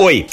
Oi!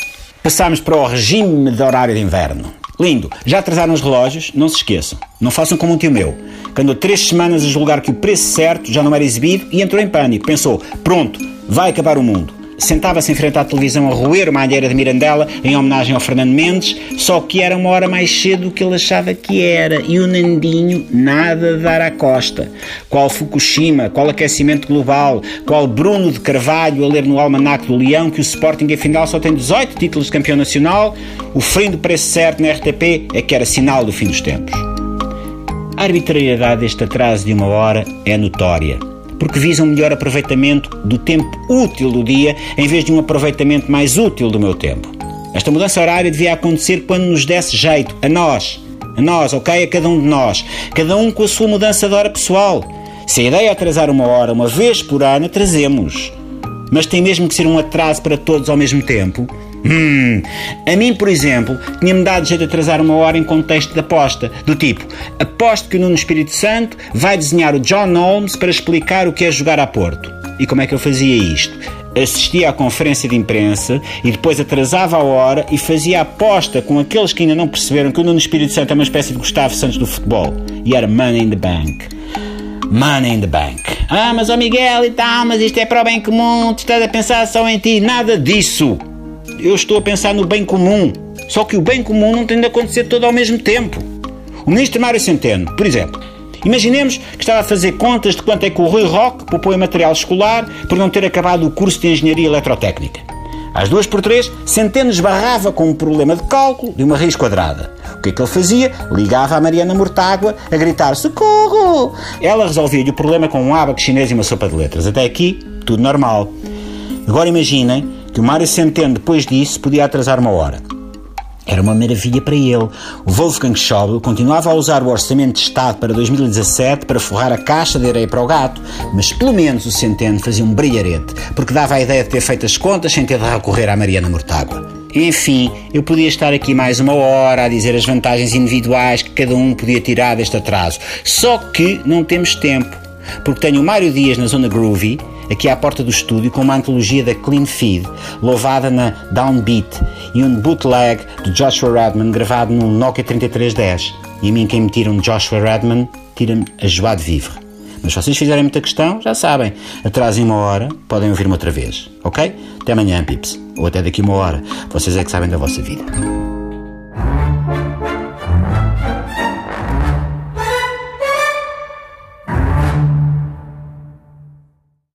Passámos para o regime de horário de inverno. Lindo. Já atrasaram os relógios? Não se esqueçam. Não façam como um tio meu, que andou três semanas a julgar que o preço certo já não era exibido e entrou em pânico. Pensou, pronto, vai acabar o mundo sentava-se em frente à televisão a roer uma alheira de Mirandela em homenagem ao Fernando Mendes, só que era uma hora mais cedo do que ele achava que era. E o Nandinho nada dar à costa. Qual Fukushima, qual aquecimento global, qual Bruno de Carvalho a ler no Almanac do Leão que o Sporting afinal só tem 18 títulos de campeão nacional, o fim do preço certo na RTP é que era sinal do fim dos tempos. A arbitrariedade deste atraso de uma hora é notória porque visa um melhor aproveitamento do tempo útil do dia em vez de um aproveitamento mais útil do meu tempo. Esta mudança horária devia acontecer quando nos desse jeito, a nós. A nós, ok? A cada um de nós. Cada um com a sua mudança de hora pessoal. Se a ideia é atrasar uma hora uma vez por ano, trazemos. Mas tem mesmo que ser um atraso para todos ao mesmo tempo? Hum, a mim, por exemplo, tinha-me dado jeito de atrasar uma hora em contexto de aposta, do tipo, aposto que o Nuno Espírito Santo vai desenhar o John Holmes para explicar o que é jogar a Porto. E como é que eu fazia isto? Assistia à conferência de imprensa e depois atrasava a hora e fazia aposta com aqueles que ainda não perceberam que o Nuno Espírito Santo é uma espécie de Gustavo Santos do futebol. E era Money in the Bank. Money in the Bank. Ah, mas o oh Miguel e tal, mas isto é para o bem comum, tu estás a pensar só em ti. Nada disso eu estou a pensar no bem comum. Só que o bem comum não tem de acontecer todo ao mesmo tempo. O ministro Mário Centeno, por exemplo, imaginemos que estava a fazer contas de quanto é que o Rui Roque poupou em material escolar por não ter acabado o curso de Engenharia Eletrotécnica. Às duas por três, Centeno esbarrava com um problema de cálculo de uma raiz quadrada. O que é que ele fazia? Ligava a Mariana Mortágua a gritar socorro! Ela resolvia-lhe o problema com um abaco chinês e uma sopa de letras. Até aqui, tudo normal. Agora imaginem que o Mário Centeno, depois disso, podia atrasar uma hora. Era uma maravilha para ele. O Wolfgang Schäuble continuava a usar o Orçamento de Estado para 2017 para forrar a caixa de areia para o gato, mas pelo menos o Centeno fazia um brilharete, porque dava a ideia de ter feito as contas sem ter de recorrer à Mariana Mortágua. Enfim, eu podia estar aqui mais uma hora a dizer as vantagens individuais que cada um podia tirar deste atraso. Só que não temos tempo, porque tenho o Mário Dias na zona groovy aqui à porta do estúdio com uma antologia da Clean Feed, louvada na Downbeat, e um bootleg de Joshua Redman gravado no Nokia 3310. E a mim quem me tira um Joshua Redman, tira-me a joie de vivre. Mas se vocês fizerem muita questão, já sabem, atrasem uma hora, podem ouvir-me outra vez, ok? Até amanhã, pips. Ou até daqui uma hora. Vocês é que sabem da vossa vida.